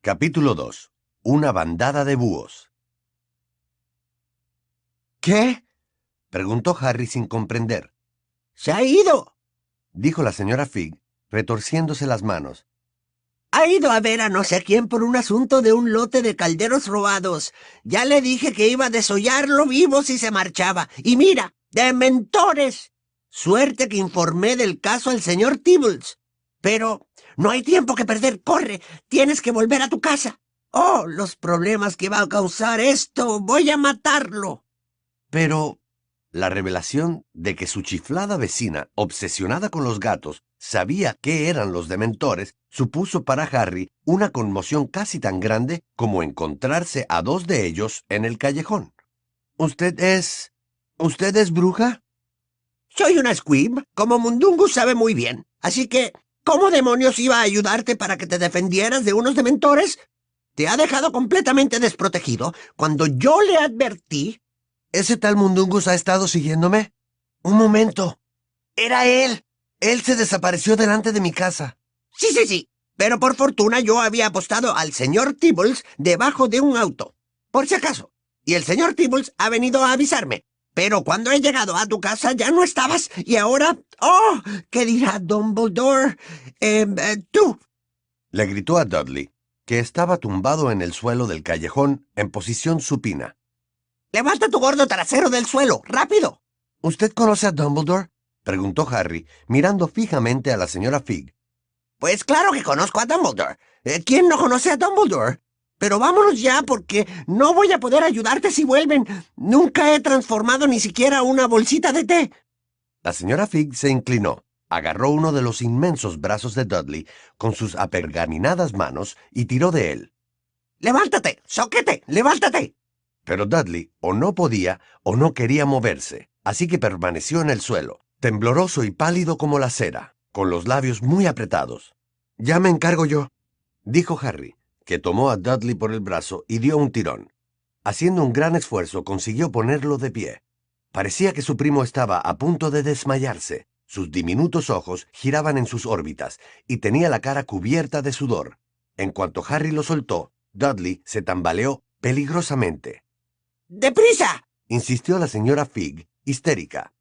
Capítulo 2. Una bandada de búhos. ¿Qué? Preguntó Harry sin comprender. Se ha ido. Dijo la señora Fig, retorciéndose las manos. Ha ido a ver a no sé quién por un asunto de un lote de calderos robados. Ya le dije que iba a desollarlo vivo si se marchaba. Y mira, de mentores. Suerte que informé del caso al señor Tibbles. Pero no hay tiempo que perder. Corre. Tienes que volver a tu casa. Oh, los problemas que va a causar esto. Voy a matarlo. Pero la revelación de que su chiflada vecina, obsesionada con los gatos, sabía qué eran los dementores, supuso para Harry una conmoción casi tan grande como encontrarse a dos de ellos en el callejón. ¿Usted es... ¿Usted es bruja? Soy una squib, como Mundungus sabe muy bien. Así que, ¿cómo demonios iba a ayudarte para que te defendieras de unos dementores? Te ha dejado completamente desprotegido cuando yo le advertí. ¿Ese tal Mundungus ha estado siguiéndome? Un momento. Era él. Él se desapareció delante de mi casa. Sí, sí, sí. Pero por fortuna yo había apostado al señor Tibbles debajo de un auto. Por si acaso. Y el señor Tibbles ha venido a avisarme. Pero cuando he llegado a tu casa ya no estabas. Y ahora... ¡Oh! ¿Qué dirá Dumbledore? Eh, eh, tú. Le gritó a Dudley, que estaba tumbado en el suelo del callejón en posición supina. Levanta tu gordo trasero del suelo. ¡Rápido! ¿Usted conoce a Dumbledore? preguntó Harry, mirando fijamente a la señora Fig. Pues claro que conozco a Dumbledore. Eh, ¿Quién no conoce a Dumbledore? Pero vámonos ya porque no voy a poder ayudarte si vuelven. Nunca he transformado ni siquiera una bolsita de té. La señora Fig se inclinó, agarró uno de los inmensos brazos de Dudley con sus apergaminadas manos y tiró de él. ¡Levántate! ¡Soquete! ¡Levántate! Pero Dudley o no podía o no quería moverse, así que permaneció en el suelo, tembloroso y pálido como la cera, con los labios muy apretados. Ya me encargo yo, dijo Harry, que tomó a Dudley por el brazo y dio un tirón. Haciendo un gran esfuerzo consiguió ponerlo de pie. Parecía que su primo estaba a punto de desmayarse. Sus diminutos ojos giraban en sus órbitas y tenía la cara cubierta de sudor. En cuanto Harry lo soltó, Dudley se tambaleó peligrosamente. ¡Deprisa! insistió la señora Fig, histérica.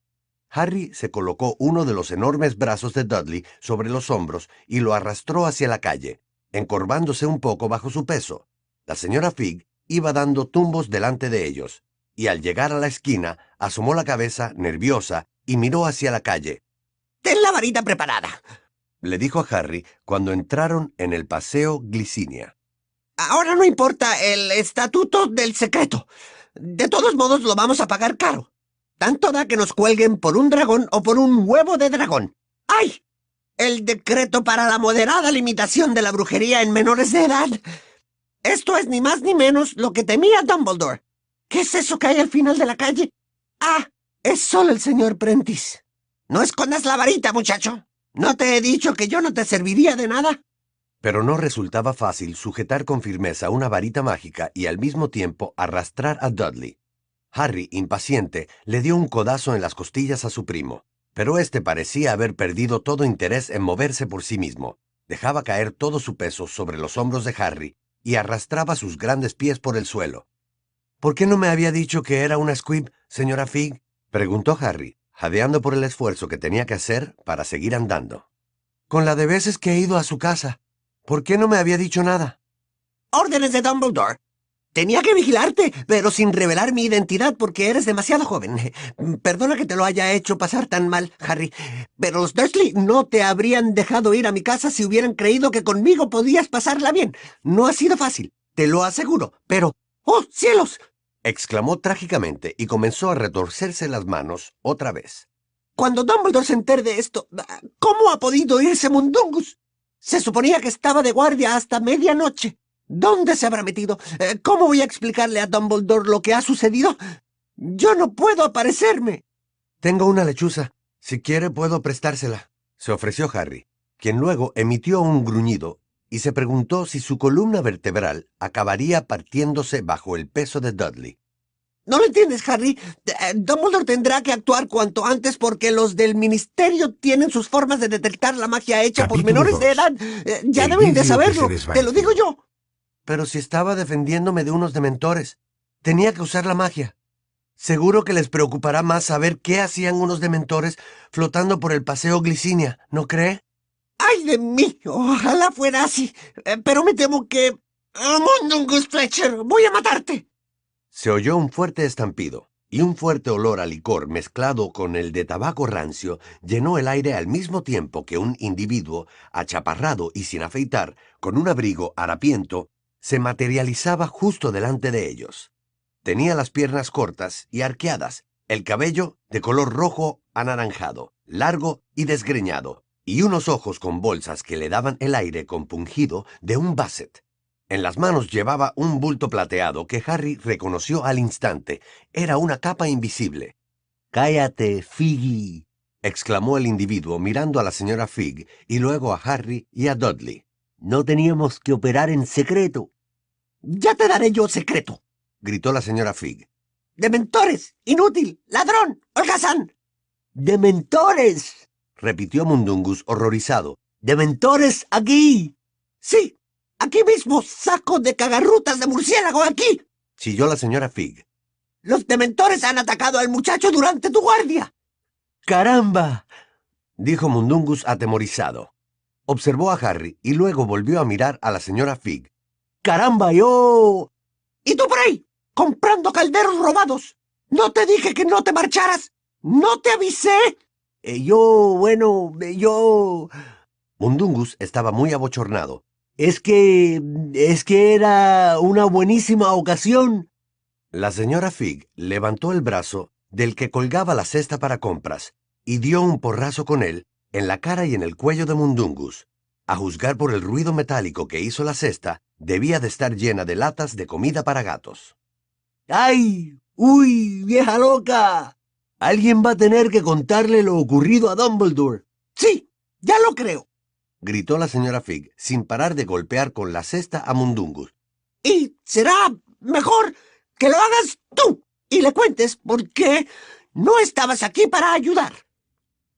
Harry se colocó uno de los enormes brazos de Dudley sobre los hombros y lo arrastró hacia la calle, encorvándose un poco bajo su peso. La señora Fig iba dando tumbos delante de ellos, y al llegar a la esquina asomó la cabeza nerviosa y miró hacia la calle. Ten la varita preparada, le dijo a Harry cuando entraron en el paseo Glicinia. Ahora no importa el estatuto del secreto. De todos modos lo vamos a pagar caro. Tanto da que nos cuelguen por un dragón o por un huevo de dragón. ¡Ay! El decreto para la moderada limitación de la brujería en menores de edad. Esto es ni más ni menos lo que temía Dumbledore. ¿Qué es eso que hay al final de la calle? Ah, es solo el señor Prentice. No escondas la varita, muchacho. ¿No te he dicho que yo no te serviría de nada? Pero no resultaba fácil sujetar con firmeza una varita mágica y al mismo tiempo arrastrar a Dudley. Harry, impaciente, le dio un codazo en las costillas a su primo, pero éste parecía haber perdido todo interés en moverse por sí mismo. Dejaba caer todo su peso sobre los hombros de Harry y arrastraba sus grandes pies por el suelo. ¿Por qué no me había dicho que era una squib, señora Fig? preguntó Harry, jadeando por el esfuerzo que tenía que hacer para seguir andando. Con la de veces que he ido a su casa. ¿Por qué no me había dicho nada? Órdenes de Dumbledore. Tenía que vigilarte, pero sin revelar mi identidad porque eres demasiado joven. Perdona que te lo haya hecho pasar tan mal, Harry, pero los Dursley no te habrían dejado ir a mi casa si hubieran creído que conmigo podías pasarla bien. No ha sido fácil, te lo aseguro, pero... ¡Oh, cielos! exclamó trágicamente y comenzó a retorcerse las manos otra vez. Cuando Dumbledore se entere de esto, ¿cómo ha podido irse Mundungus? Se suponía que estaba de guardia hasta medianoche. ¿Dónde se habrá metido? Eh, ¿Cómo voy a explicarle a Dumbledore lo que ha sucedido? Yo no puedo aparecerme. Tengo una lechuza. Si quiere puedo prestársela, se ofreció Harry, quien luego emitió un gruñido y se preguntó si su columna vertebral acabaría partiéndose bajo el peso de Dudley. ¿No lo entiendes, Harry? Eh, Dumbledore tendrá que actuar cuanto antes porque los del ministerio tienen sus formas de detectar la magia hecha por menores de edad. Eh, ya deben de saberlo. Te lo digo yo. Pero si estaba defendiéndome de unos dementores, tenía que usar la magia. Seguro que les preocupará más saber qué hacían unos dementores flotando por el paseo Glicinia, ¿no cree? ¡Ay de mí! Ojalá fuera así. Eh, pero me temo que... Mundungus Fletcher, voy a matarte. Se oyó un fuerte estampido, y un fuerte olor a licor mezclado con el de tabaco rancio llenó el aire al mismo tiempo que un individuo, achaparrado y sin afeitar, con un abrigo harapiento, se materializaba justo delante de ellos. Tenía las piernas cortas y arqueadas, el cabello de color rojo anaranjado, largo y desgreñado, y unos ojos con bolsas que le daban el aire compungido de un basset. En las manos llevaba un bulto plateado que Harry reconoció al instante. Era una capa invisible. Cállate, Figgy, exclamó el individuo mirando a la señora Fig y luego a Harry y a Dudley. No teníamos que operar en secreto. Ya te daré yo secreto, gritó la señora Fig. ¡Dementores! ¡Inútil! ¡Ladrón! ¡Holgazán! ¡Dementores! repitió Mundungus horrorizado. ¡Dementores aquí! Sí, aquí mismo, saco de cagarrutas de murciélago aquí. chilló la señora Fig. Los dementores han atacado al muchacho durante tu guardia. ¡Caramba! dijo Mundungus atemorizado. Observó a Harry y luego volvió a mirar a la señora Fig. ¡Caramba, yo! ¿Y tú por ahí? comprando calderos robados. ¿No te dije que no te marcharas? ¿No te avisé? Eh, yo, bueno, eh, yo... Mundungus estaba muy abochornado. Es que... es que era una buenísima ocasión. La señora Fig levantó el brazo del que colgaba la cesta para compras y dio un porrazo con él en la cara y en el cuello de Mundungus. A juzgar por el ruido metálico que hizo la cesta, debía de estar llena de latas de comida para gatos. ¡Ay! ¡Uy, vieja loca! Alguien va a tener que contarle lo ocurrido a Dumbledore. Sí, ya lo creo, gritó la señora Fig, sin parar de golpear con la cesta a Mundungus. Y será mejor que lo hagas tú y le cuentes por qué no estabas aquí para ayudar.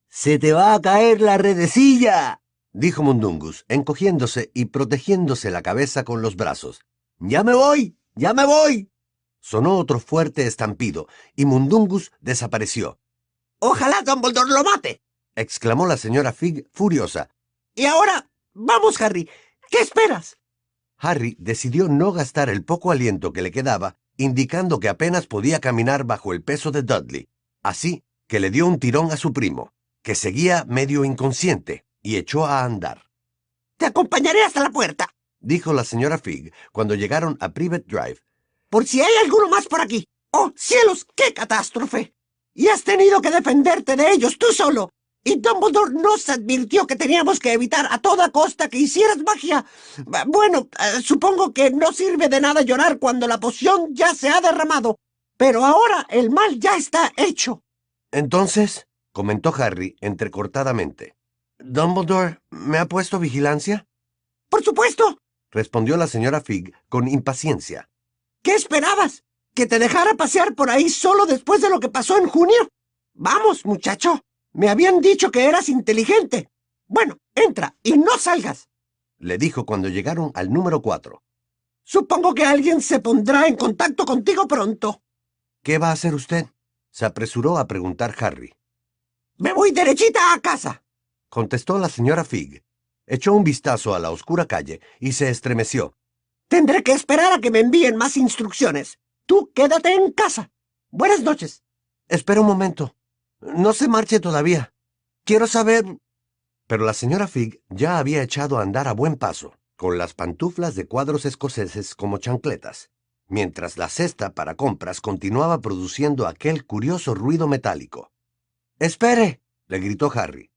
Se te va a caer la redecilla, dijo Mundungus, encogiéndose y protegiéndose la cabeza con los brazos. Ya me voy, ya me voy. Sonó otro fuerte estampido, y Mundungus desapareció. Ojalá Dumbledore lo mate, exclamó la señora Fig furiosa. Y ahora, vamos, Harry. ¿Qué esperas? Harry decidió no gastar el poco aliento que le quedaba, indicando que apenas podía caminar bajo el peso de Dudley. Así que le dio un tirón a su primo, que seguía medio inconsciente, y echó a andar. Te acompañaré hasta la puerta, dijo la señora Fig cuando llegaron a Privet Drive por si hay alguno más por aquí. ¡Oh, cielos, qué catástrofe! Y has tenido que defenderte de ellos tú solo. Y Dumbledore nos advirtió que teníamos que evitar a toda costa que hicieras magia. Bueno, eh, supongo que no sirve de nada llorar cuando la poción ya se ha derramado. Pero ahora el mal ya está hecho. Entonces, comentó Harry entrecortadamente, ¿Dumbledore me ha puesto vigilancia? Por supuesto, respondió la señora Fig con impaciencia. ¿Qué esperabas? ¿Que te dejara pasear por ahí solo después de lo que pasó en junio? Vamos, muchacho. Me habían dicho que eras inteligente. Bueno, entra y no salgas. Le dijo cuando llegaron al número cuatro. Supongo que alguien se pondrá en contacto contigo pronto. ¿Qué va a hacer usted? Se apresuró a preguntar Harry. Me voy derechita a casa. Contestó la señora Fig. Echó un vistazo a la oscura calle y se estremeció. Tendré que esperar a que me envíen más instrucciones. Tú quédate en casa. Buenas noches. Espera un momento. No se marche todavía. Quiero saber... Pero la señora Fig ya había echado a andar a buen paso, con las pantuflas de cuadros escoceses como chancletas, mientras la cesta para compras continuaba produciendo aquel curioso ruido metálico. Espere, le gritó Harry.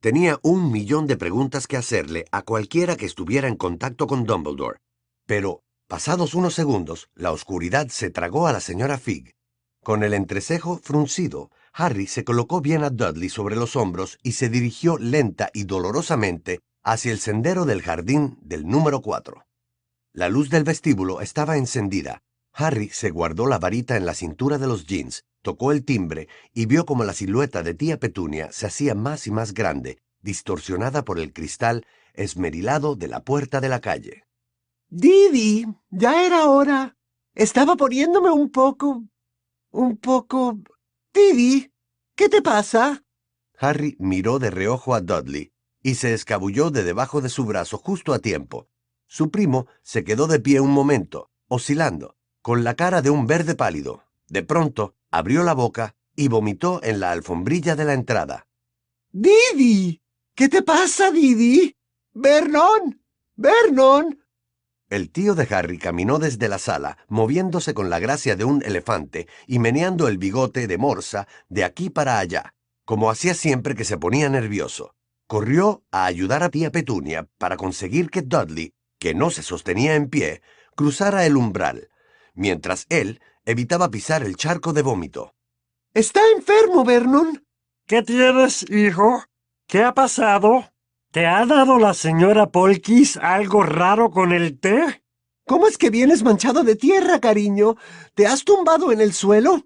Tenía un millón de preguntas que hacerle a cualquiera que estuviera en contacto con Dumbledore, pero, pasados unos segundos, la oscuridad se tragó a la señora Fig. Con el entrecejo fruncido, Harry se colocó bien a Dudley sobre los hombros y se dirigió lenta y dolorosamente hacia el sendero del jardín del número 4. La luz del vestíbulo estaba encendida. Harry se guardó la varita en la cintura de los jeans, tocó el timbre y vio como la silueta de tía Petunia se hacía más y más grande, distorsionada por el cristal esmerilado de la puerta de la calle. Didi, ya era hora. Estaba poniéndome un poco... un poco... Didi, ¿qué te pasa? Harry miró de reojo a Dudley y se escabulló de debajo de su brazo justo a tiempo. Su primo se quedó de pie un momento, oscilando, con la cara de un verde pálido. De pronto, abrió la boca y vomitó en la alfombrilla de la entrada. Didi, ¿qué te pasa, Didi? Vernon, Vernon. El tío de Harry caminó desde la sala, moviéndose con la gracia de un elefante y meneando el bigote de morsa de aquí para allá, como hacía siempre que se ponía nervioso. Corrió a ayudar a tía Petunia para conseguir que Dudley que no se sostenía en pie, cruzara el umbral, mientras él evitaba pisar el charco de vómito. Está enfermo, Vernon. ¿Qué tienes, hijo? ¿Qué ha pasado? ¿Te ha dado la señora Polkis algo raro con el té? ¿Cómo es que vienes manchado de tierra, cariño? ¿Te has tumbado en el suelo?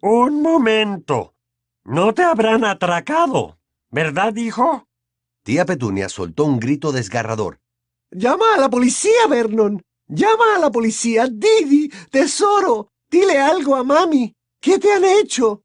Un momento. No te habrán atracado, ¿verdad, hijo? Tía Petunia soltó un grito desgarrador Llama a la policía, Vernon. Llama a la policía. Didi, tesoro. Dile algo a mami. ¿Qué te han hecho?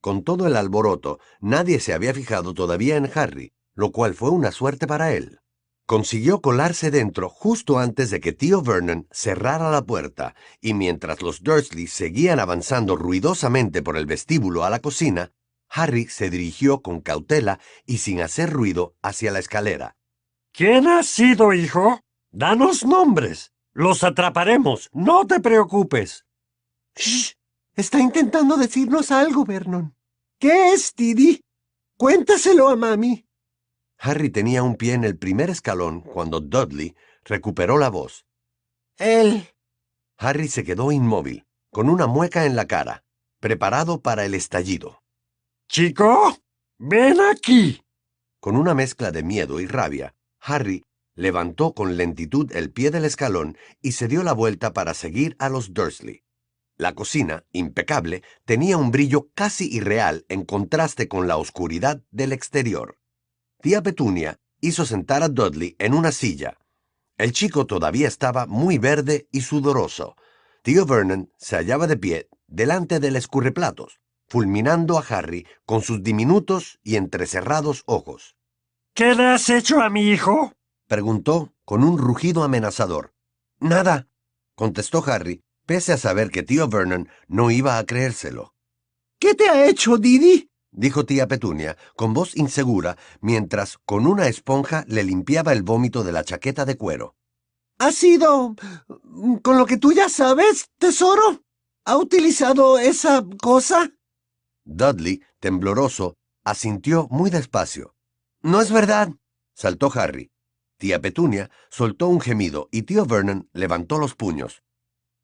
Con todo el alboroto, nadie se había fijado todavía en Harry, lo cual fue una suerte para él. Consiguió colarse dentro justo antes de que tío Vernon cerrara la puerta, y mientras los Dursley seguían avanzando ruidosamente por el vestíbulo a la cocina, Harry se dirigió con cautela y sin hacer ruido hacia la escalera. ¿Quién ha sido, hijo? Danos nombres. Los atraparemos. No te preocupes. Shh. Está intentando decirnos algo, Vernon. ¿Qué es, Didi? Cuéntaselo a mami. Harry tenía un pie en el primer escalón cuando Dudley recuperó la voz. Él. Harry se quedó inmóvil, con una mueca en la cara, preparado para el estallido. Chico, ven aquí. Con una mezcla de miedo y rabia, Harry levantó con lentitud el pie del escalón y se dio la vuelta para seguir a los Dursley. La cocina, impecable, tenía un brillo casi irreal en contraste con la oscuridad del exterior. Tía Petunia hizo sentar a Dudley en una silla. El chico todavía estaba muy verde y sudoroso. Tío Vernon se hallaba de pie delante del escurreplatos, fulminando a Harry con sus diminutos y entrecerrados ojos. ¿Qué le has hecho a mi hijo? preguntó con un rugido amenazador. Nada, contestó Harry, pese a saber que tío Vernon no iba a creérselo. ¿Qué te ha hecho, Didi? dijo tía Petunia, con voz insegura, mientras con una esponja le limpiaba el vómito de la chaqueta de cuero. ¿Ha sido... con lo que tú ya sabes, tesoro? ¿Ha utilizado esa cosa? Dudley, tembloroso, asintió muy despacio. No es verdad, saltó Harry. Tía Petunia soltó un gemido y tío Vernon levantó los puños.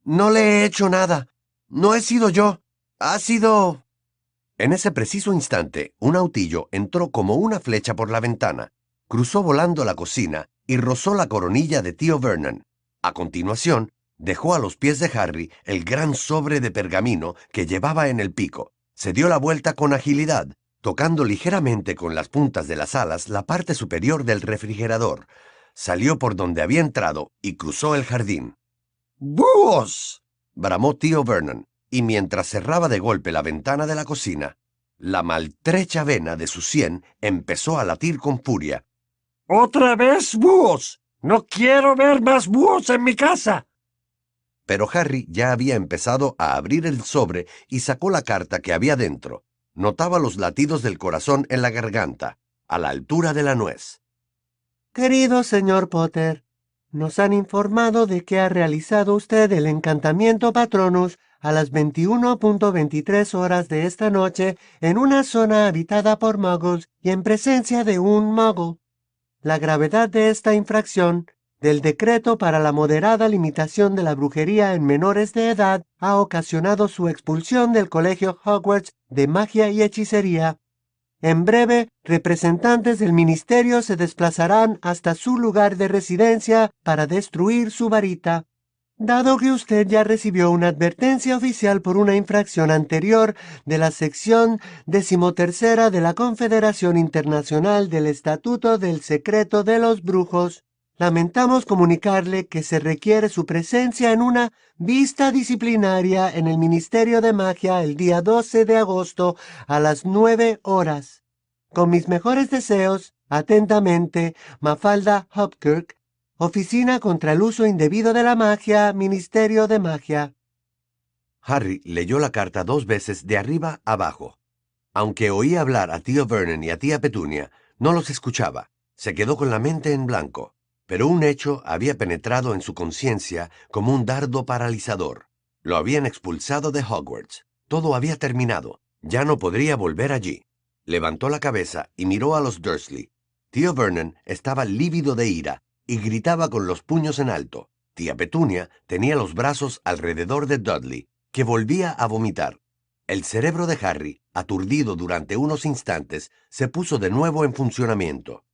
No le he hecho nada. No he sido yo. Ha sido... En ese preciso instante, un autillo entró como una flecha por la ventana, cruzó volando la cocina y rozó la coronilla de tío Vernon. A continuación, dejó a los pies de Harry el gran sobre de pergamino que llevaba en el pico. Se dio la vuelta con agilidad, tocando ligeramente con las puntas de las alas la parte superior del refrigerador. Salió por donde había entrado y cruzó el jardín. ¡Búhos! bramó tío Vernon, y mientras cerraba de golpe la ventana de la cocina, la maltrecha vena de su sien empezó a latir con furia. ¡Otra vez búhos! ¡No quiero ver más búhos en mi casa! Pero Harry ya había empezado a abrir el sobre y sacó la carta que había dentro notaba los latidos del corazón en la garganta, a la altura de la nuez. Querido señor Potter, nos han informado de que ha realizado usted el encantamiento Patronus a las 21.23 horas de esta noche en una zona habitada por muggles y en presencia de un muggle. La gravedad de esta infracción del decreto para la moderada limitación de la brujería en menores de edad ha ocasionado su expulsión del Colegio Hogwarts de Magia y Hechicería. En breve, representantes del Ministerio se desplazarán hasta su lugar de residencia para destruir su varita. Dado que usted ya recibió una advertencia oficial por una infracción anterior de la sección decimotercera de la Confederación Internacional del Estatuto del Secreto de los Brujos, Lamentamos comunicarle que se requiere su presencia en una vista disciplinaria en el Ministerio de Magia el día 12 de agosto a las 9 horas. Con mis mejores deseos, atentamente, Mafalda Hopkirk, Oficina contra el Uso Indebido de la Magia, Ministerio de Magia. Harry leyó la carta dos veces de arriba abajo. Aunque oía hablar a tío Vernon y a tía Petunia, no los escuchaba. Se quedó con la mente en blanco. Pero un hecho había penetrado en su conciencia como un dardo paralizador. Lo habían expulsado de Hogwarts. Todo había terminado. Ya no podría volver allí. Levantó la cabeza y miró a los Dursley. Tío Vernon estaba lívido de ira y gritaba con los puños en alto. Tía Petunia tenía los brazos alrededor de Dudley, que volvía a vomitar. El cerebro de Harry, aturdido durante unos instantes, se puso de nuevo en funcionamiento.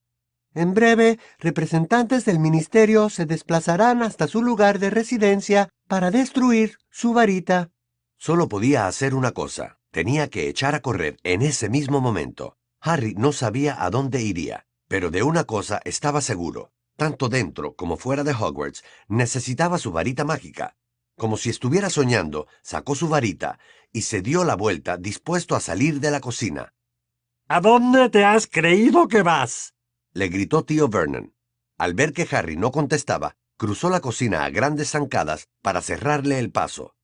En breve, representantes del ministerio se desplazarán hasta su lugar de residencia para destruir su varita. Solo podía hacer una cosa. Tenía que echar a correr en ese mismo momento. Harry no sabía a dónde iría, pero de una cosa estaba seguro. Tanto dentro como fuera de Hogwarts, necesitaba su varita mágica. Como si estuviera soñando, sacó su varita y se dio la vuelta dispuesto a salir de la cocina. ¿A dónde te has creído que vas? Le gritó tío Vernon. Al ver que Harry no contestaba, cruzó la cocina a grandes zancadas para cerrarle el paso.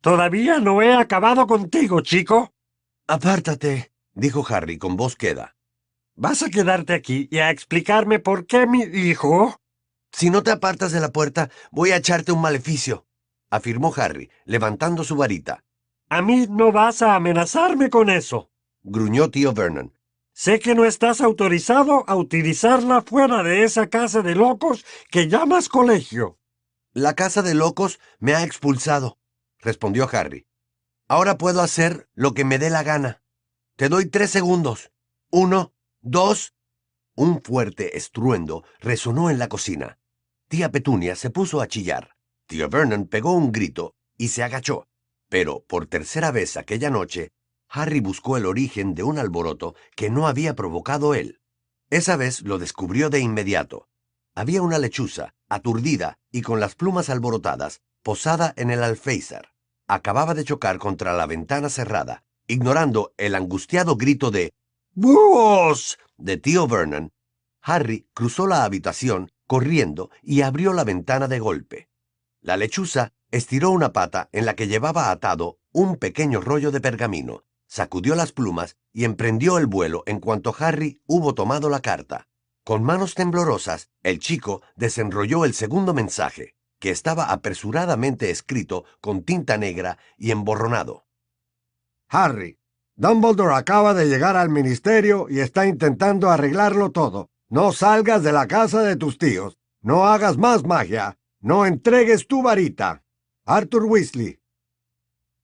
Todavía no he acabado contigo, chico. Apártate, dijo Harry con voz queda. ¿Vas a quedarte aquí y a explicarme por qué mi hijo? Si no te apartas de la puerta, voy a echarte un maleficio, afirmó Harry, levantando su varita. A mí no vas a amenazarme con eso, gruñó tío Vernon. Sé que no estás autorizado a utilizarla fuera de esa casa de locos que llamas colegio. La casa de locos me ha expulsado, respondió Harry. Ahora puedo hacer lo que me dé la gana. Te doy tres segundos. Uno, dos. Un fuerte estruendo resonó en la cocina. Tía Petunia se puso a chillar. Tío Vernon pegó un grito y se agachó. Pero por tercera vez aquella noche Harry buscó el origen de un alboroto que no había provocado él. Esa vez lo descubrió de inmediato. Había una lechuza, aturdida y con las plumas alborotadas, posada en el alféizar. Acababa de chocar contra la ventana cerrada, ignorando el angustiado grito de ¡Búhos! de tío Vernon. Harry cruzó la habitación, corriendo, y abrió la ventana de golpe. La lechuza estiró una pata en la que llevaba atado un pequeño rollo de pergamino, sacudió las plumas y emprendió el vuelo en cuanto Harry hubo tomado la carta. Con manos temblorosas, el chico desenrolló el segundo mensaje, que estaba apresuradamente escrito con tinta negra y emborronado. Harry, Dumbledore acaba de llegar al ministerio y está intentando arreglarlo todo. No salgas de la casa de tus tíos. No hagas más magia. No entregues tu varita. Arthur Weasley,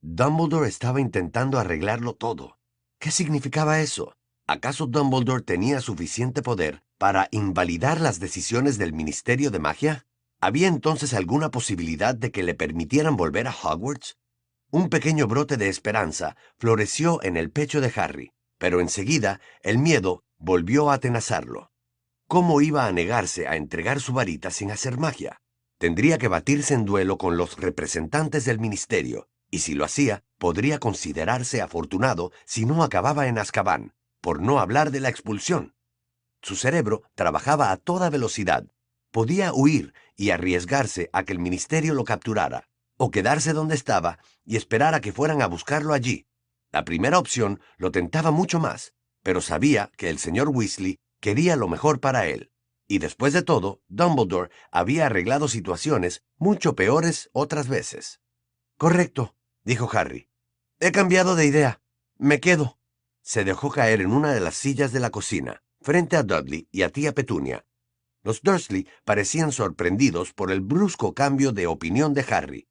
Dumbledore estaba intentando arreglarlo todo. ¿Qué significaba eso? ¿Acaso Dumbledore tenía suficiente poder para invalidar las decisiones del Ministerio de Magia? ¿Había entonces alguna posibilidad de que le permitieran volver a Hogwarts? Un pequeño brote de esperanza floreció en el pecho de Harry, pero enseguida el miedo volvió a atenazarlo. ¿Cómo iba a negarse a entregar su varita sin hacer magia? Tendría que batirse en duelo con los representantes del ministerio, y si lo hacía, podría considerarse afortunado si no acababa en Azkaban, por no hablar de la expulsión. Su cerebro trabajaba a toda velocidad. Podía huir y arriesgarse a que el ministerio lo capturara, o quedarse donde estaba y esperar a que fueran a buscarlo allí. La primera opción lo tentaba mucho más, pero sabía que el señor Weasley quería lo mejor para él. Y después de todo, Dumbledore había arreglado situaciones mucho peores otras veces. Correcto, dijo Harry. He cambiado de idea. Me quedo. Se dejó caer en una de las sillas de la cocina, frente a Dudley y a tía Petunia. Los Dursley parecían sorprendidos por el brusco cambio de opinión de Harry.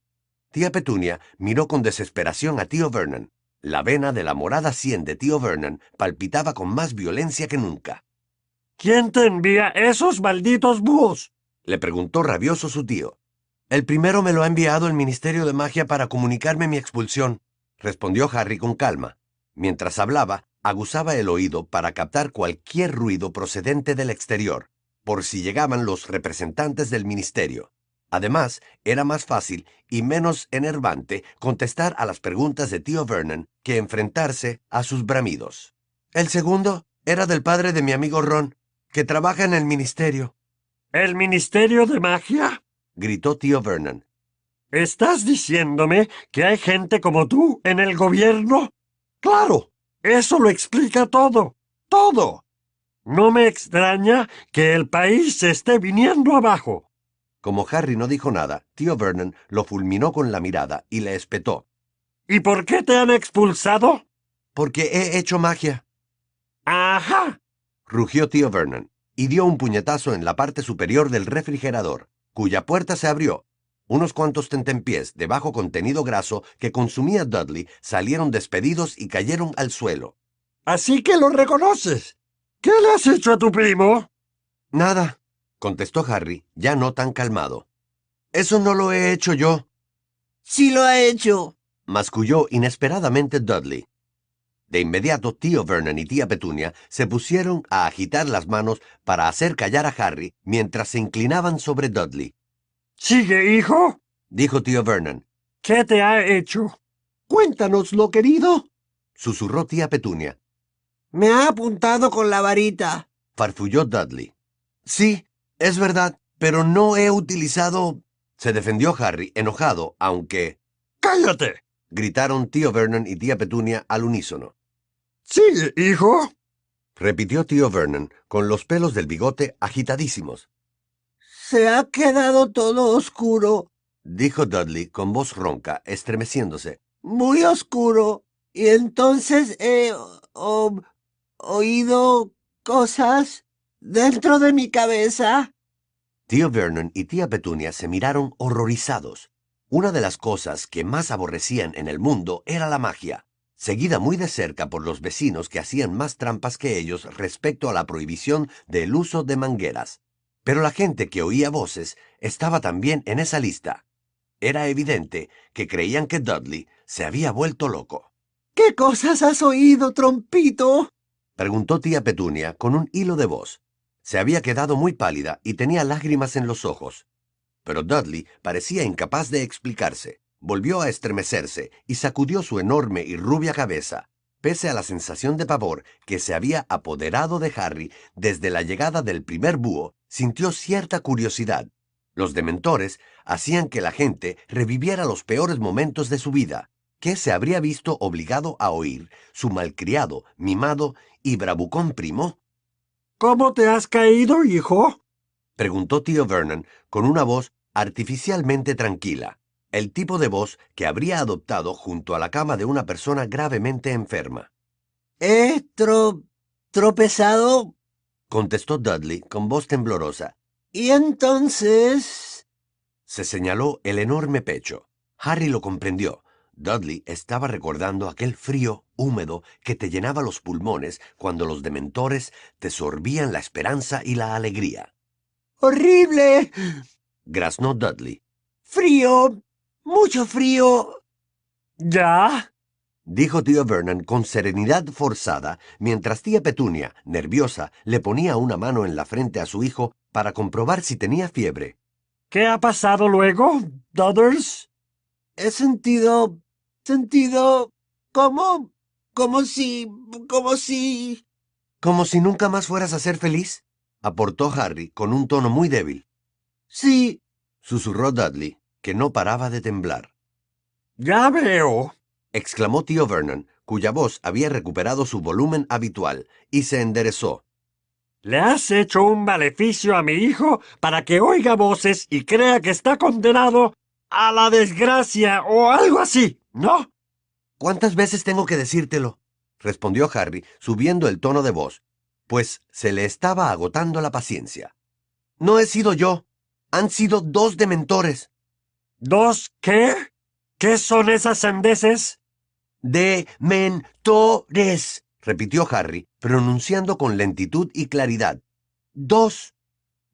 Tía Petunia miró con desesperación a tío Vernon. La vena de la morada sien de tío Vernon palpitaba con más violencia que nunca. ¿Quién te envía esos malditos búhos? le preguntó rabioso su tío. El primero me lo ha enviado el Ministerio de Magia para comunicarme mi expulsión, respondió Harry con calma. Mientras hablaba, aguzaba el oído para captar cualquier ruido procedente del exterior. por si llegaban los representantes del ministerio. Además, era más fácil y menos enervante contestar a las preguntas de tío Vernon que enfrentarse a sus bramidos. El segundo era del padre de mi amigo Ron, que trabaja en el ministerio. ¿El Ministerio de Magia? Gritó tío Vernon. ¿Estás diciéndome que hay gente como tú en el gobierno? Claro, Eso lo explica todo. todo. No me extraña que el país se esté viniendo abajo. Como Harry no dijo nada, tío Vernon lo fulminó con la mirada y le espetó. ¿Y por qué te han expulsado? Porque he hecho magia, Ajá. rugió tío Vernon, y dio un puñetazo en la parte superior del refrigerador, cuya puerta se abrió. Unos cuantos tentempiés de bajo contenido graso que consumía Dudley salieron despedidos y cayeron al suelo. Así que lo reconoces. ¿Qué le has hecho a tu primo? Nada, contestó Harry, ya no tan calmado. Eso no lo he hecho yo, Sí lo ha hecho. masculló inesperadamente Dudley. De inmediato, tío Vernon y tía Petunia se pusieron a agitar las manos para hacer callar a Harry mientras se inclinaban sobre Dudley. Sigue, hijo. Dijo tío Vernon. ¿Qué te ha hecho? Cuéntanoslo, querido. Susurró tía Petunia. Me ha apuntado con la varita. Farfulló Dudley. Sí, es verdad, pero no he utilizado... Se defendió Harry, enojado, aunque... ¡Cállate! gritaron tío Vernon y tía Petunia al unísono. Sigue, hijo. Repitió tío Vernon, con los pelos del bigote agitadísimos. Se ha quedado todo oscuro, Dijo Dudley con voz ronca, estremeciéndose. muy oscuro. Y entonces he o- oído cosas dentro de mi cabeza. Tío Vernon y tía Petunia se miraron horrorizados. Una de las cosas que más aborrecían en el mundo era la magia, seguida muy de cerca por los vecinos que hacían más trampas que ellos respecto a la prohibición del uso de mangueras. Pero la gente que oía voces estaba también en esa lista. Era evidente que creían que Dudley se había vuelto loco. ¿Qué cosas has oído, trompito? Preguntó tía Petunia con un hilo de voz. Se había quedado muy pálida y tenía lágrimas en los ojos. Pero Dudley parecía incapaz de explicarse. Volvió a estremecerse y sacudió su enorme y rubia cabeza, pese a la sensación de pavor que se había apoderado de Harry desde la llegada del primer búho, sintió cierta curiosidad. Los dementores hacían que la gente reviviera los peores momentos de su vida, que se habría visto obligado a oír su malcriado, mimado y bravucón primo? ¿Cómo te has caído, hijo? preguntó tío Vernon con una voz artificialmente tranquila, el tipo de voz que habría adoptado junto a la cama de una persona gravemente enferma. He tro... tropezado Contestó Dudley con voz temblorosa. y entonces... Se señaló el enorme pecho. Harry lo comprendió. Dudley estaba recordando aquel frío húmedo que te llenaba los pulmones cuando los dementores te sorbían la esperanza y la alegría. ¡Horrible! Graznó Dudley. Frío. Mucho frío. ¿Ya? Dijo tío Vernon con serenidad forzada, mientras tía Petunia, nerviosa, le ponía una mano en la frente a su hijo para comprobar si tenía fiebre. ¿Qué ha pasado luego, Dudders? He sentido... sentido... como... como si... como si... ¿Como si nunca más fueras a ser feliz? aportó Harry con un tono muy débil. sí... Susurró Dudley, que no paraba de temblar. Ya veo. exclamó tío Vernon, cuya voz había recuperado su volumen habitual, y se enderezó. Le has hecho un maleficio a mi hijo para que oiga voces y crea que está condenado a la desgracia o algo así, ¿no? ¿Cuántas veces tengo que decírtelo? respondió Harry, subiendo el tono de voz, pues se le estaba agotando la paciencia. No he sido yo. Han sido dos dementores. ¿Dos qué? ¿Qué son esas sandeces? Dementores, repitió Harry, pronunciando con lentitud y claridad. Dos.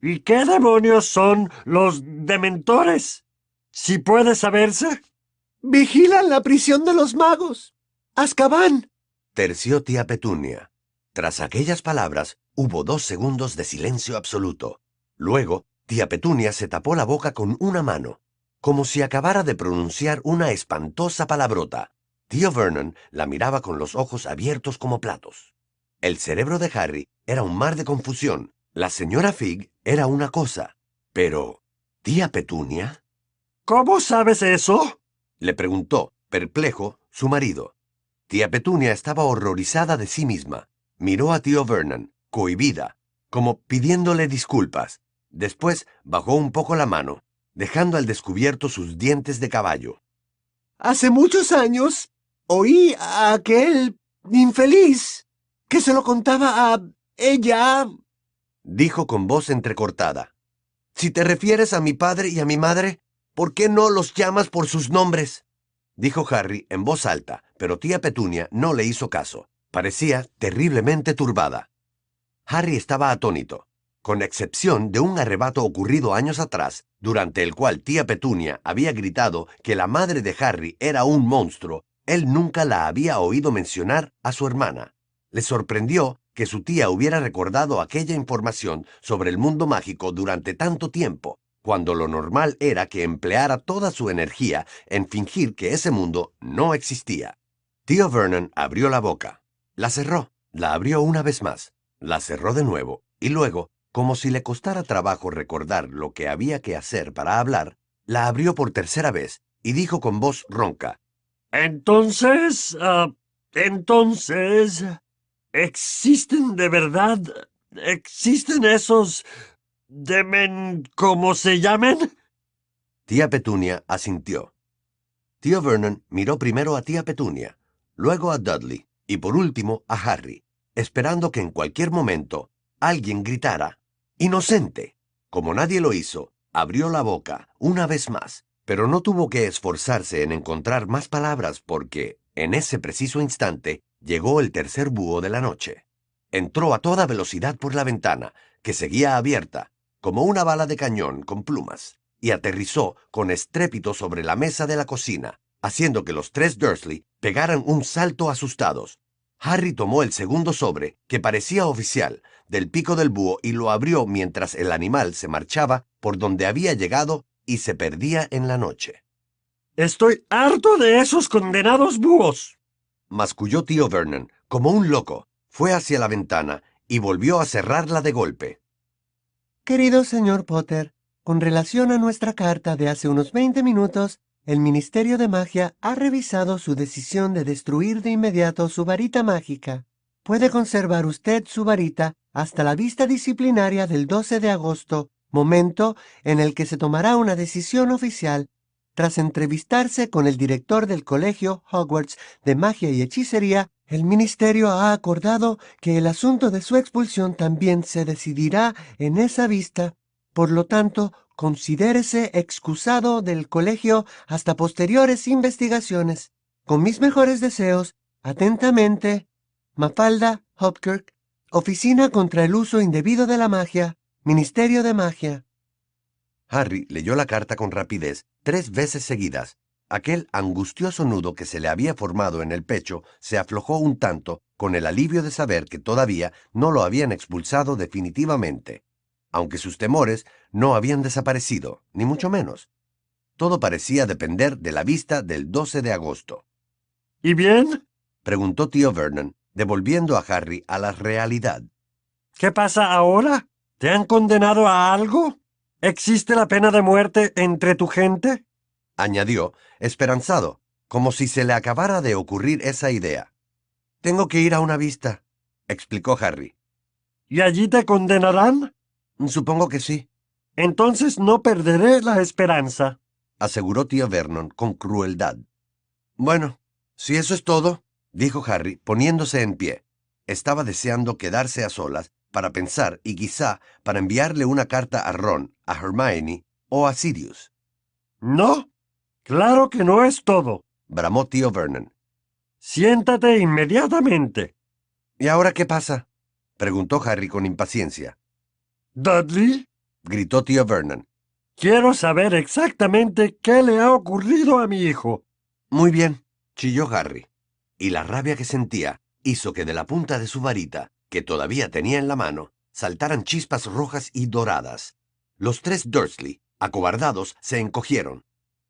¿Y qué demonios son los dementores? Si puede saberse. Vigilan la prisión de los magos. Azkaban. terció tía Petunia. Tras aquellas palabras, Hubo dos segundos de silencio absoluto. Luego, tía Petunia se tapó la boca con una mano, como si acabara de pronunciar una espantosa palabrota. Tío Vernon la miraba con los ojos abiertos como platos. El cerebro de Harry era un mar de confusión. La señora Fig era una cosa. Pero... ¿Tía Petunia? ¿Cómo sabes eso? le preguntó, perplejo, su marido. Tía Petunia estaba horrorizada de sí misma. Miró a tío Vernon, cohibida, como pidiéndole disculpas. Después bajó un poco la mano, dejando al descubierto sus dientes de caballo. Hace muchos años oí a aquel infeliz que se lo contaba a ella. Dijo con voz entrecortada. Si te refieres a mi padre y a mi madre, ¿por qué no los llamas por sus nombres? Dijo Harry en voz alta, pero tía Petunia no le hizo caso. Parecía terriblemente turbada. Harry estaba atónito, con excepción de un arrebato ocurrido años atrás, durante el cual tía Petunia había gritado que la madre de Harry era un monstruo, él nunca la había oído mencionar a su hermana. Le sorprendió que su tía hubiera recordado aquella información sobre el mundo mágico durante tanto tiempo, cuando lo normal era que empleara toda su energía en fingir que ese mundo no existía. Tío Vernon abrió la boca, la cerró, la abrió una vez más, la cerró de nuevo, y luego, como si le costara trabajo recordar lo que había que hacer para hablar, la abrió por tercera vez y dijo con voz ronca. Entonces... ah, entonces... ¿Existen de verdad? ¿Existen esos... demen... ¿cómo se llamen? Tía Petunia asintió. Tío Vernon miró primero a tía Petunia, luego a Dudley y por último a Harry, esperando que en cualquier momento alguien gritara ¡Inocente! Como nadie lo hizo, abrió la boca una vez más, pero no tuvo que esforzarse en encontrar más palabras porque, en ese preciso instante, llegó el tercer búho de la noche. Entró a toda velocidad por la ventana, que seguía abierta, como una bala de cañón con plumas, y aterrizó con estrépito sobre la mesa de la cocina, haciendo que los tres Dursley pegaran un salto asustados. Harry tomó el segundo sobre, que parecía oficial, del pico del búho y lo abrió mientras el animal se marchaba por donde había llegado y se perdía en la noche. Estoy harto de esos condenados búhos. Masculló tío Vernon, como un loco, fue hacia la ventana y volvió a cerrarla de golpe. Querido señor Potter, con relación a nuestra carta de hace unos 20 minutos, el Ministerio de Magia ha revisado su decisión de destruir de inmediato su varita mágica. Puede conservar usted su varita hasta la vista disciplinaria del 12 de agosto, momento en el que se tomará una decisión oficial tras entrevistarse con el director del Colegio Hogwarts de Magia y Hechicería, el Ministerio ha acordado que el asunto de su expulsión también se decidirá en esa vista. Por lo tanto, considérese excusado del colegio hasta posteriores investigaciones. Con mis mejores deseos, atentamente, Mafalda Hopkirk, Oficina contra el Uso Indebido de la Magia, Ministerio de Magia. Harry leyó la carta con rapidez tres veces seguidas. Aquel angustioso nudo que se le había formado en el pecho se aflojó un tanto con el alivio de saber que todavía no lo habían expulsado definitivamente, aunque sus temores no habían desaparecido, ni mucho menos. Todo parecía depender de la vista del 12 de agosto. ¿Y bien? preguntó tío Vernon, devolviendo a Harry a la realidad. ¿Qué pasa ahora? ¿Te han condenado a algo? ¿Existe la pena de muerte entre tu gente? añadió, esperanzado, como si se le acabara de ocurrir esa idea. Tengo que ir a una vista, explicó Harry. ¿Y allí te condenarán? Supongo que sí, Entonces no perderé la esperanza. aseguró tío Vernon con crueldad. Bueno, si eso es todo, dijo Harry, poniéndose en pie. Estaba deseando quedarse a solas para pensar y quizá para enviarle una carta a Ron, a Hermione o a Sirius. No, claro que no es todo. Bramó tío Vernon. Siéntate inmediatamente. ¿Y ahora qué pasa? preguntó Harry con impaciencia. Dudley, Gritó tío Vernon. quiero saber exactamente qué le ha ocurrido a mi hijo. Muy bien, chilló Harry. Y la rabia que sentía hizo que de la punta de su varita que todavía tenía en la mano, saltaran chispas rojas y doradas. Los tres Dursley, acobardados, se encogieron.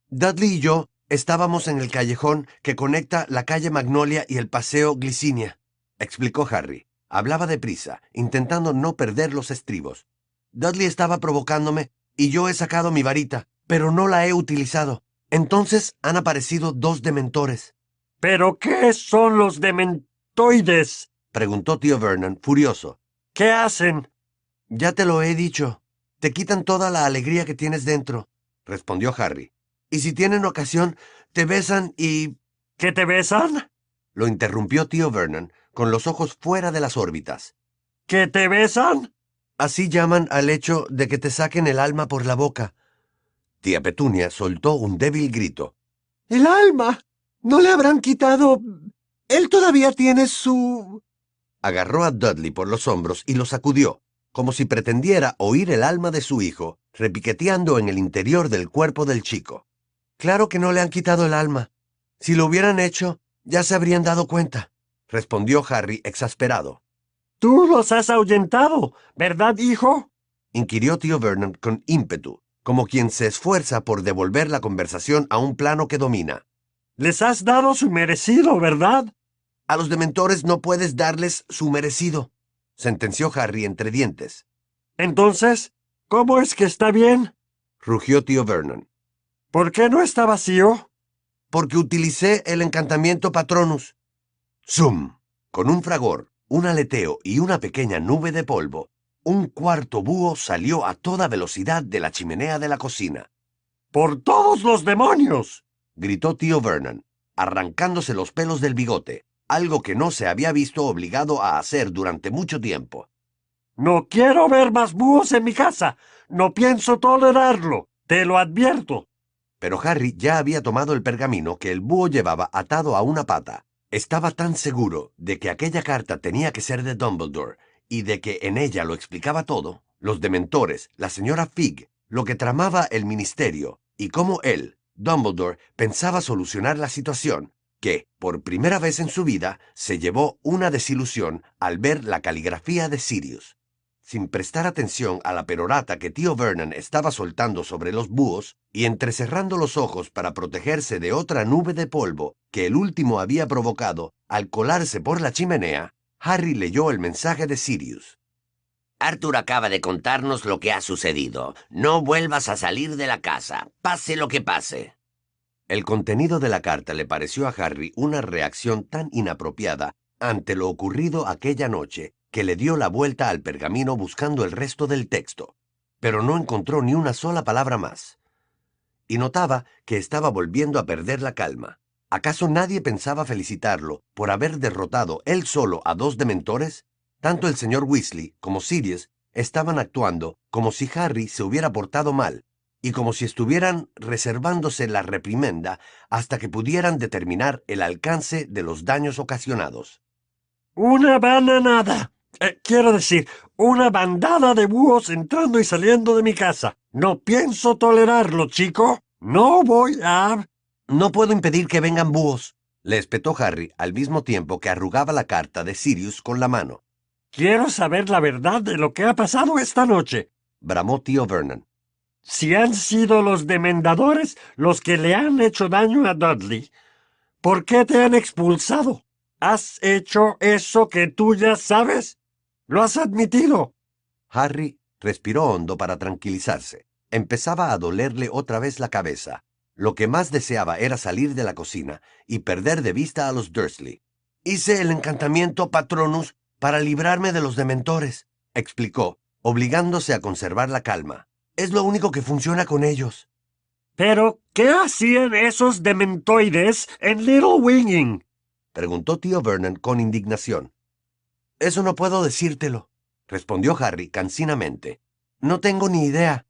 Dudley y yo estábamos en el callejón que conecta la calle Magnolia y el paseo Glicinia, explicó Harry. Hablaba deprisa, intentando no perder los estribos. Dudley estaba provocándome y yo he sacado mi varita, pero no la he utilizado. Entonces han aparecido dos dementores. ¿Pero qué son los dementoides? preguntó tío Vernon, furioso. ¿Qué hacen? Ya te lo he dicho. Te quitan toda la alegría que tienes dentro, respondió Harry. Y si tienen ocasión, te besan y... ¿Qué te besan? lo interrumpió tío Vernon, con los ojos fuera de las órbitas. ¿Qué te besan? Así llaman al hecho de que te saquen el alma por la boca. Tía Petunia soltó un débil grito. ¡El alma! ¿No le habrán quitado... Él todavía tiene su... Agarró a Dudley por los hombros y lo sacudió, como si pretendiera oír el alma de su hijo, repiqueteando en el interior del cuerpo del chico. Claro que no le han quitado el alma. Si lo hubieran hecho, ya se habrían dado cuenta, respondió Harry exasperado. Tú los has ahuyentado, ¿verdad, hijo? inquirió tío Vernon con ímpetu, como quien se esfuerza por devolver la conversación a un plano que domina. Les has dado su merecido, ¿verdad? A los dementores no puedes darles su merecido, sentenció Harry entre dientes. Entonces, ¿cómo es que está bien? rugió tío Vernon. ¿Por qué no está vacío? Porque utilicé el encantamiento Patronus. ¡Zum! Con un fragor, un aleteo y una pequeña nube de polvo, un cuarto búho salió a toda velocidad de la chimenea de la cocina. ¡Por todos los demonios! gritó tío Vernon, arrancándose los pelos del bigote, algo que no se había visto obligado a hacer durante mucho tiempo. No quiero ver más búhos en mi casa. No pienso tolerarlo. Te lo advierto. Pero Harry ya había tomado el pergamino que el búho llevaba atado a una pata. Estaba tan seguro de que aquella carta tenía que ser de Dumbledore y de que en ella lo explicaba todo, los dementores, la señora Fig, lo que tramaba el ministerio y cómo él, Dumbledore, pensaba solucionar la situación, que, por primera vez en su vida, se llevó una desilusión al ver la caligrafía de Sirius. Sin prestar atención a la perorata que tío Vernon estaba soltando sobre los búhos y entrecerrando los ojos para protegerse de otra nube de polvo que el último había provocado al colarse por la chimenea, Harry leyó el mensaje de Sirius. Arthur acaba de contarnos lo que ha sucedido. No vuelvas a salir de la casa, pase lo que pase. El contenido de la carta le pareció a Harry una reacción tan inapropiada ante lo ocurrido aquella noche que le dio la vuelta al pergamino buscando el resto del texto, pero no encontró ni una sola palabra más. Y notaba que estaba volviendo a perder la calma. ¿Acaso nadie pensaba felicitarlo por haber derrotado él solo a dos dementores? Tanto el señor Weasley como Sirius estaban actuando como si Harry se hubiera portado mal y como si estuvieran reservándose la reprimenda hasta que pudieran determinar el alcance de los daños ocasionados. Una bananada. Eh, quiero decir, una bandada de búhos entrando y saliendo de mi casa. No pienso tolerarlo, chico. No voy a... No puedo impedir que vengan búhos, le espetó Harry al mismo tiempo que arrugaba la carta de Sirius con la mano. Quiero saber la verdad de lo que ha pasado esta noche. Bramó tío Vernon. Si han sido los demendadores los que le han hecho daño a Dudley, ¿por qué te han expulsado? ¿Has hecho eso que tú ya sabes? ¿Lo has admitido? Harry respiró hondo para tranquilizarse. Empezaba a dolerle otra vez la cabeza. Lo que más deseaba era salir de la cocina y perder de vista a los Dursley. Hice el encantamiento Patronus para librarme de los dementores, explicó, obligándose a conservar la calma. Es lo único que funciona con ellos. Pero, ¿qué hacían esos dementoides en Little Winging? preguntó tío Vernon con indignación. Eso no puedo decírtelo, respondió Harry cansinamente. No tengo ni idea.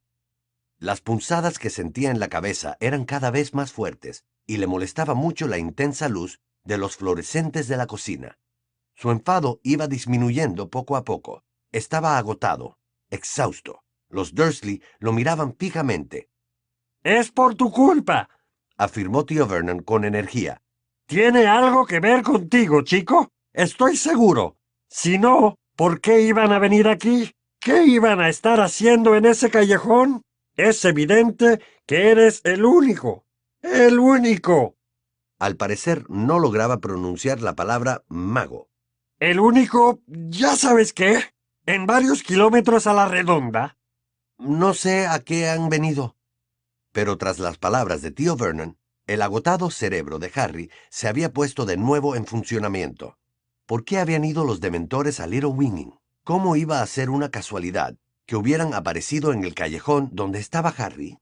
Las punzadas que sentía en la cabeza eran cada vez más fuertes y le molestaba mucho la intensa luz de los fluorescentes de la cocina. Su enfado iba disminuyendo poco a poco. Estaba agotado, exhausto. Los Dursley lo miraban fijamente. Es por tu culpa, afirmó tío Vernon con energía. Tiene algo que ver contigo, chico. Estoy seguro. Si no, ¿Por qué iban a venir aquí? ¿Qué iban a estar haciendo en ese callejón? Es evidente que eres el único. El único. Al parecer no lograba pronunciar la palabra mago. El único, ya sabes qué, en varios kilómetros a la redonda. No sé a qué han venido. Pero tras las palabras de tío Vernon, el agotado cerebro de Harry se había puesto de nuevo en funcionamiento. ¿Por qué habían ido los dementores a Little Winging? ¿Cómo iba a ser una casualidad que hubieran aparecido en el callejón donde estaba Harry?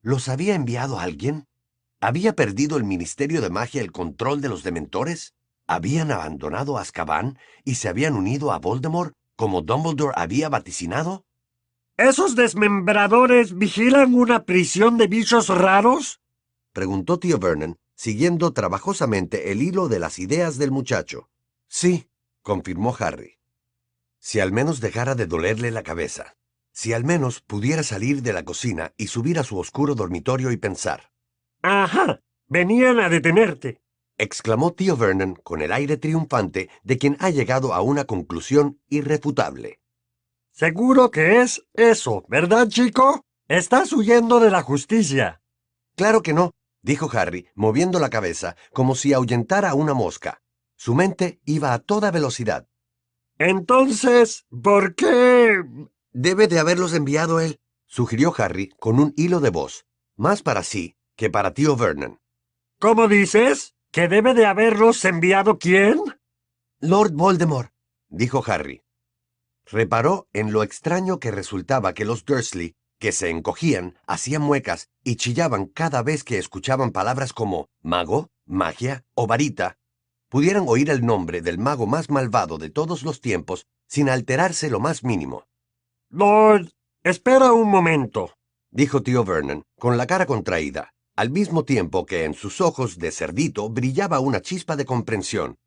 ¿Los había enviado alguien? ¿Había perdido el Ministerio de Magia el control de los dementores? ¿Habían abandonado Azkaban y se habían unido a Voldemort como Dumbledore había vaticinado? ¿Esos desmembradores vigilan una prisión de bichos raros? preguntó tío Vernon, siguiendo trabajosamente el hilo de las ideas del muchacho. Sí, confirmó Harry. Si al menos dejara de dolerle la cabeza. Si al menos pudiera salir de la cocina y subir a su oscuro dormitorio y pensar. Ajá, venían a detenerte. exclamó tío Vernon con el aire triunfante de quien ha llegado a una conclusión irrefutable. Seguro que es eso, ¿verdad, chico? Estás huyendo de la justicia. Claro que no, dijo Harry, moviendo la cabeza como si ahuyentara a una mosca. Su mente iba a toda velocidad. Entonces, ¿por qué? Debe de haberlos enviado él, sugirió Harry con un hilo de voz, más para sí que para tío Vernon. ¿Cómo dices? ¿Que debe de haberlos enviado quién? Lord Voldemort, dijo Harry. Reparó en lo extraño que resultaba que los Dursley, que se encogían, hacían muecas y chillaban cada vez que escuchaban palabras como mago, magia o varita, pudieran oír el nombre del mago más malvado de todos los tiempos sin alterarse lo más mínimo. Lord, espera un momento, dijo tío Vernon, con la cara contraída, al mismo tiempo que en sus ojos de cerdito brillaba una chispa de comprensión.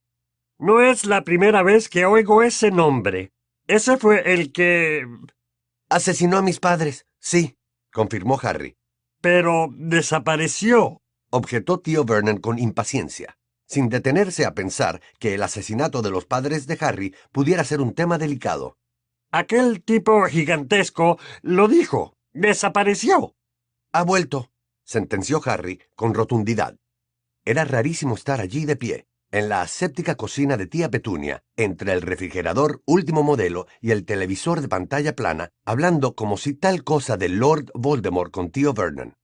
No es la primera vez que oigo ese nombre. Ese fue el que... Asesinó a mis padres, sí, confirmó Harry. Pero desapareció, objetó tío Vernon con impaciencia, sin detenerse a pensar que el asesinato de los padres de Harry pudiera ser un tema delicado. Aquel tipo gigantesco lo dijo. Desapareció. Ha vuelto, sentenció Harry con rotundidad. Era rarísimo estar allí de pie, en la aséptica cocina de tía Petunia, entre el refrigerador último modelo y el televisor de pantalla plana, hablando como si tal cosa de Lord Voldemort con tío Vernon.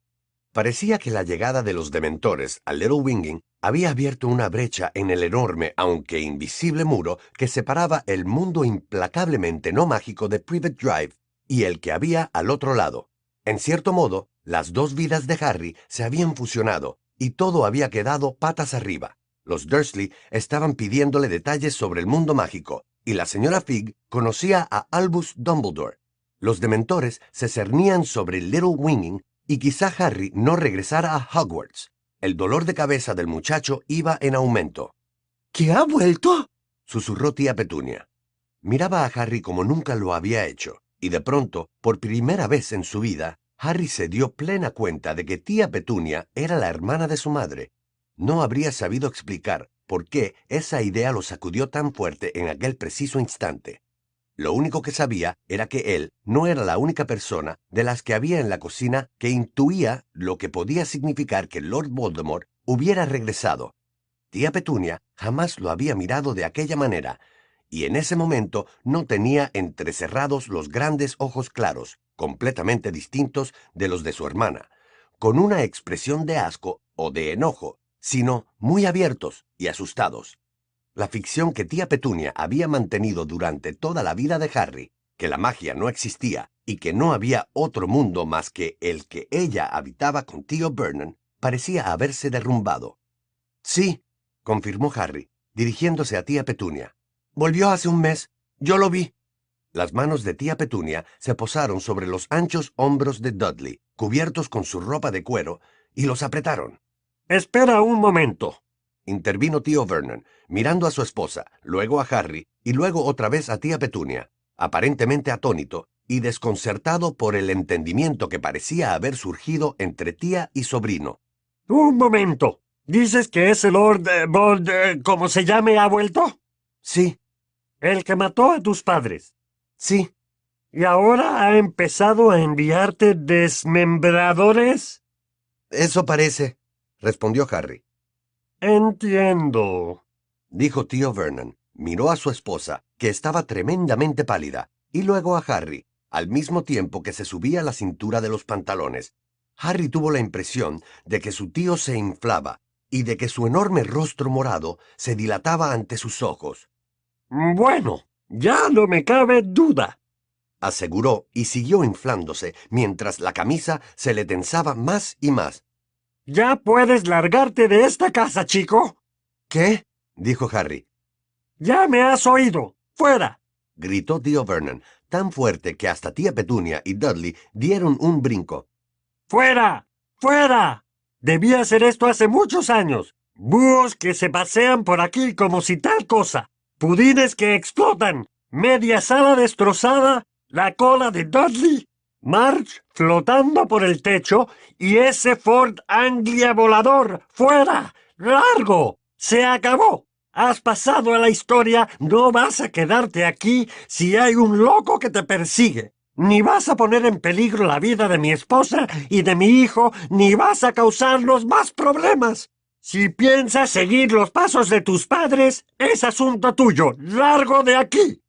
Parecía que la llegada de los dementores a Little Winging había abierto una brecha en el enorme, aunque invisible muro que separaba el mundo implacablemente no mágico de Privet Drive y el que había al otro lado. En cierto modo, las dos vidas de Harry se habían fusionado y todo había quedado patas arriba. Los Dursley estaban pidiéndole detalles sobre el mundo mágico y la señora Fig conocía a Albus Dumbledore. Los dementores se cernían sobre Little Winging y quizá Harry no regresara a Hogwarts. El dolor de cabeza del muchacho iba en aumento. ¿Qué ha vuelto? susurró tía Petunia. Miraba a Harry como nunca lo había hecho, y de pronto, por primera vez en su vida, Harry se dio plena cuenta de que tía Petunia era la hermana de su madre. No habría sabido explicar por qué esa idea lo sacudió tan fuerte en aquel preciso instante. Lo único que sabía era que él no era la única persona de las que había en la cocina que intuía lo que podía significar que Lord Voldemort hubiera regresado. Tía Petunia jamás lo había mirado de aquella manera, y en ese momento no tenía entrecerrados los grandes ojos claros, completamente distintos de los de su hermana, con una expresión de asco o de enojo, sino muy abiertos y asustados. La ficción que tía Petunia había mantenido durante toda la vida de Harry, que la magia no existía y que no había otro mundo más que el que ella habitaba con tío Vernon, parecía haberse derrumbado. Sí, confirmó Harry, dirigiéndose a tía Petunia. Volvió hace un mes. Yo lo vi. Las manos de tía Petunia se posaron sobre los anchos hombros de Dudley, cubiertos con su ropa de cuero, y los apretaron. Espera un momento, intervino tío Vernon, mirando a su esposa, luego a Harry y luego otra vez a tía Petunia, aparentemente atónito y desconcertado por el entendimiento que parecía haber surgido entre tía y sobrino. Un momento. ¿Dices que ese Lord eh, Bold, eh, como se llame, ha vuelto? Sí. El que mató a tus padres. Sí, ¿Y ahora ha empezado a enviarte desmembradores? eso parece, respondió Harry. Entiendo. Dijo tío Vernon. Miró a su esposa, que estaba tremendamente pálida, y luego a Harry, al mismo tiempo que se subía la cintura de los pantalones. Harry tuvo la impresión de que su tío se inflaba y de que su enorme rostro morado se dilataba ante sus ojos. Bueno, ya no me cabe duda. aseguró y siguió inflándose mientras la camisa se le tensaba más y más. Ya puedes largarte de esta casa, chico. ¿Qué? dijo Harry. Ya me has oído. Fuera. gritó tío Vernon, tan fuerte que hasta tía Petunia y Dudley dieron un brinco. ¡Fuera! ¡Fuera! Debía hacer esto hace muchos años. Búhos que se pasean por aquí como si tal cosa. Pudines que explotan. Media sala destrozada. La cola de Dudley. March flotando por el techo. Y ese Ford Anglia volador. ¡Fuera! ¡Largo! ¡Se acabó! Has pasado a la historia. No vas a quedarte aquí si hay un loco que te persigue. Ni vas a poner en peligro la vida de mi esposa y de mi hijo, ni vas a causarnos más problemas. Si piensas seguir los pasos de tus padres, es asunto tuyo. Largo de aquí.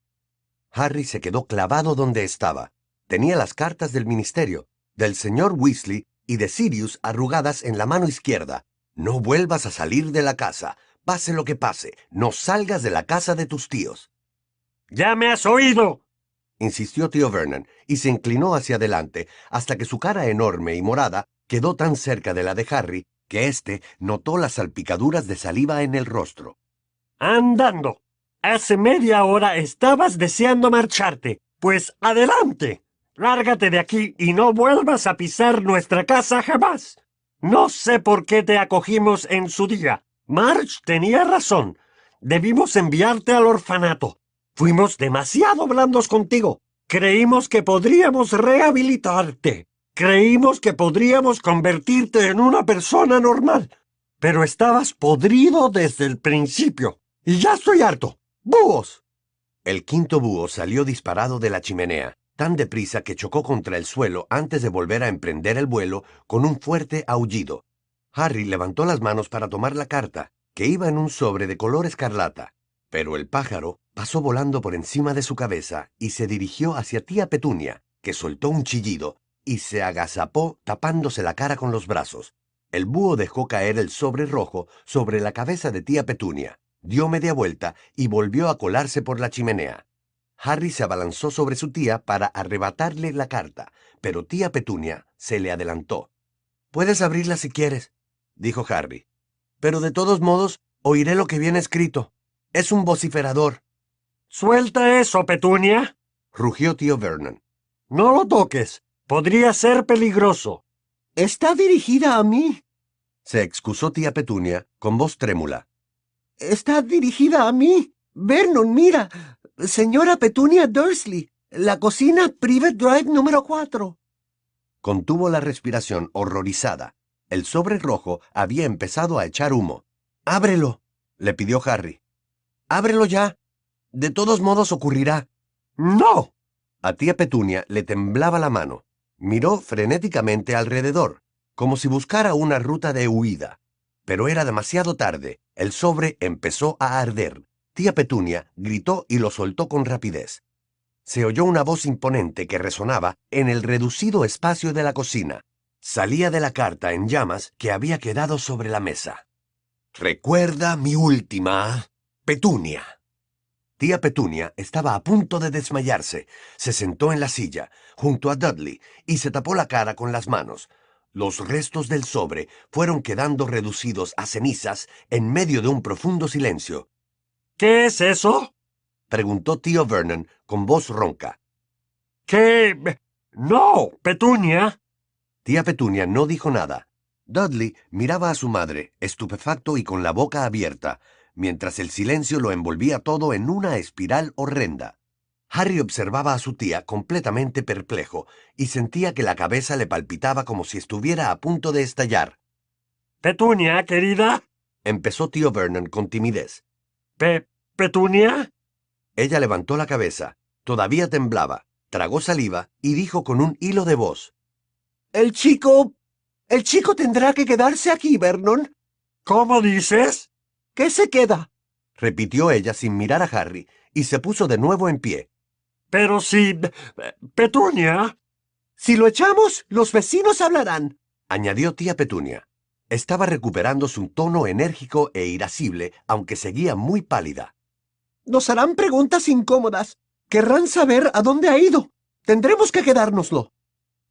Harry se quedó clavado donde estaba. Tenía las cartas del ministerio, del señor Weasley y de Sirius arrugadas en la mano izquierda. No vuelvas a salir de la casa. Pase lo que pase, no salgas de la casa de tus tíos. Ya me has oído. insistió tío Vernon, y se inclinó hacia adelante hasta que su cara enorme y morada quedó tan cerca de la de Harry que éste notó las salpicaduras de saliva en el rostro. Andando. Hace media hora estabas deseando marcharte. Pues adelante. Lárgate de aquí y no vuelvas a pisar nuestra casa jamás. No sé por qué te acogimos en su día. March tenía razón. Debimos enviarte al orfanato. Fuimos demasiado blandos contigo. Creímos que podríamos rehabilitarte. Creímos que podríamos convertirte en una persona normal. Pero estabas podrido desde el principio. Y ya estoy harto. ¡Búhos! El quinto búho salió disparado de la chimenea, tan deprisa que chocó contra el suelo antes de volver a emprender el vuelo con un fuerte aullido. Harry levantó las manos para tomar la carta, que iba en un sobre de color escarlata, pero el pájaro pasó volando por encima de su cabeza y se dirigió hacia tía Petunia, que soltó un chillido y se agazapó tapándose la cara con los brazos. El búho dejó caer el sobre rojo sobre la cabeza de tía Petunia, dio media vuelta y volvió a colarse por la chimenea. Harry se abalanzó sobre su tía para arrebatarle la carta, pero tía Petunia se le adelantó. Puedes abrirla si quieres, dijo Harry. Pero de todos modos, oiré lo que viene escrito. Es un vociferador, Suelta eso, Petunia. rugió tío Vernon. No lo toques. Podría ser peligroso. Está dirigida a mí. Se excusó tía Petunia con voz trémula. Está dirigida a mí. Vernon, mira. Señora Petunia Dursley. La cocina Private Drive número 4. Contuvo la respiración horrorizada. El sobre rojo había empezado a echar humo. Ábrelo, le pidió Harry. Ábrelo ya. De todos modos ocurrirá. No. A tía Petunia le temblaba la mano. Miró frenéticamente alrededor, como si buscara una ruta de huida. Pero era demasiado tarde. El sobre empezó a arder. Tía Petunia gritó y lo soltó con rapidez. Se oyó una voz imponente que resonaba en el reducido espacio de la cocina. Salía de la carta en llamas que había quedado sobre la mesa. Recuerda mi última. Petunia. Tía Petunia estaba a punto de desmayarse. Se sentó en la silla, junto a Dudley, y se tapó la cara con las manos. Los restos del sobre fueron quedando reducidos a cenizas en medio de un profundo silencio. ¿Qué es eso? Preguntó tío Vernon con voz ronca. ¿Qué? No, Petunia. Tía Petunia no dijo nada. Dudley miraba a su madre, estupefacto y con la boca abierta, mientras el silencio lo envolvía todo en una espiral horrenda. Harry observaba a su tía completamente perplejo y sentía que la cabeza le palpitaba como si estuviera a punto de estallar. Petunia, querida. Empezó tío Vernon con timidez. Pe Petunia. Ella levantó la cabeza, todavía temblaba, tragó saliva y dijo con un hilo de voz. El chico... El chico tendrá que quedarse aquí, Vernon. ¿Cómo dices? ¿Qué se queda? repitió ella sin mirar a Harry, y se puso de nuevo en pie. Pero si... Petunia... Si lo echamos, los vecinos hablarán. añadió tía Petunia. Estaba recuperando su tono enérgico e irascible, aunque seguía muy pálida. Nos harán preguntas incómodas. Querrán saber a dónde ha ido. Tendremos que quedárnoslo.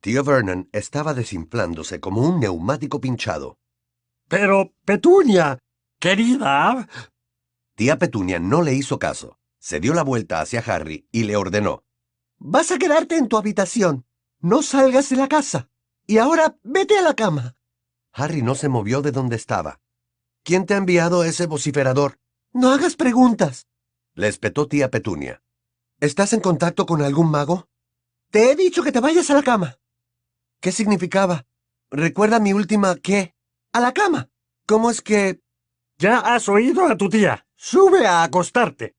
Tío Vernon estaba desinflándose como un neumático pinchado. Pero, Petunia, querida... Tía Petunia no le hizo caso. Se dio la vuelta hacia Harry y le ordenó. Vas a quedarte en tu habitación. No salgas de la casa. Y ahora vete a la cama. Harry no se movió de donde estaba. ¿Quién te ha enviado ese vociferador? No hagas preguntas. Le espetó tía Petunia. ¿Estás en contacto con algún mago? Te he dicho que te vayas a la cama. ¿Qué significaba? ¿Recuerda mi última qué? A la cama. ¿Cómo es que... Ya has oído a tu tía. Sube a acostarte.